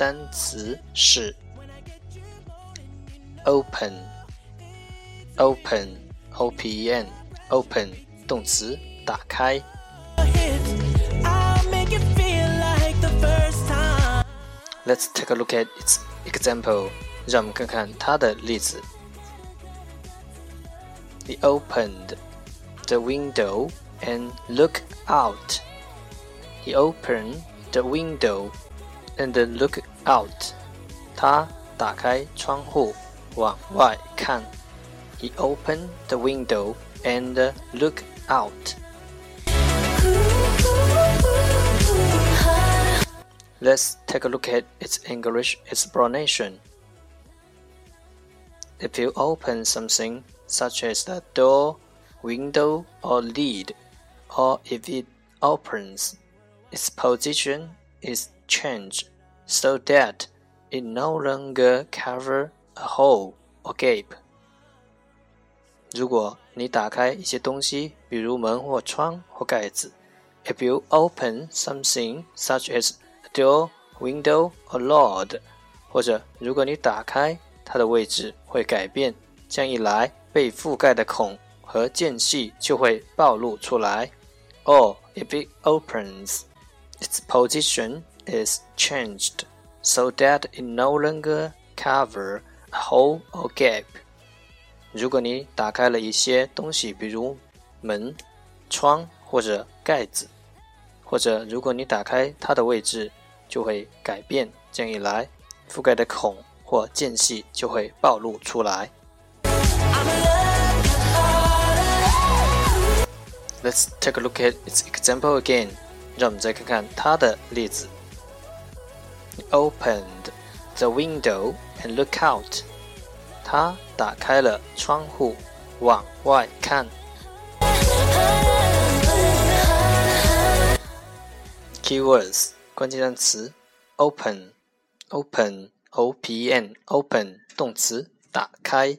单词是 open, open, O P E N。Open 动词打开。Let's take a look at its example. 让我们看看它的例子。He opened the window and looked out. He opened the window and looked out. 他打开窗户往外看。He opened the window and look out. Let's take a look at its English explanation. If you open something such as the door, window, or lid, or if it opens, its position is changed so that it no longer covers a hole or gap. 如果你打开一些东西，比如门或窗或盖子，if you open something such as a door, window or lid，或者如果你打开，它的位置会改变，这样一来，被覆盖的孔和间隙就会暴露出来。Or if it opens, its position is changed so that it no longer cover a hole or gap. 如果你打开了一些东西，比如门、窗或者盖子，或者如果你打开它的位置，就会改变。这样一来，覆盖的孔或间隙就会暴露出来。Let's take a look at its example again。让我们再看看它的例子。 Opened the window and look out。他打开了窗户，往外看。Keywords 关键单词：open，open，o p n，open 动词打开。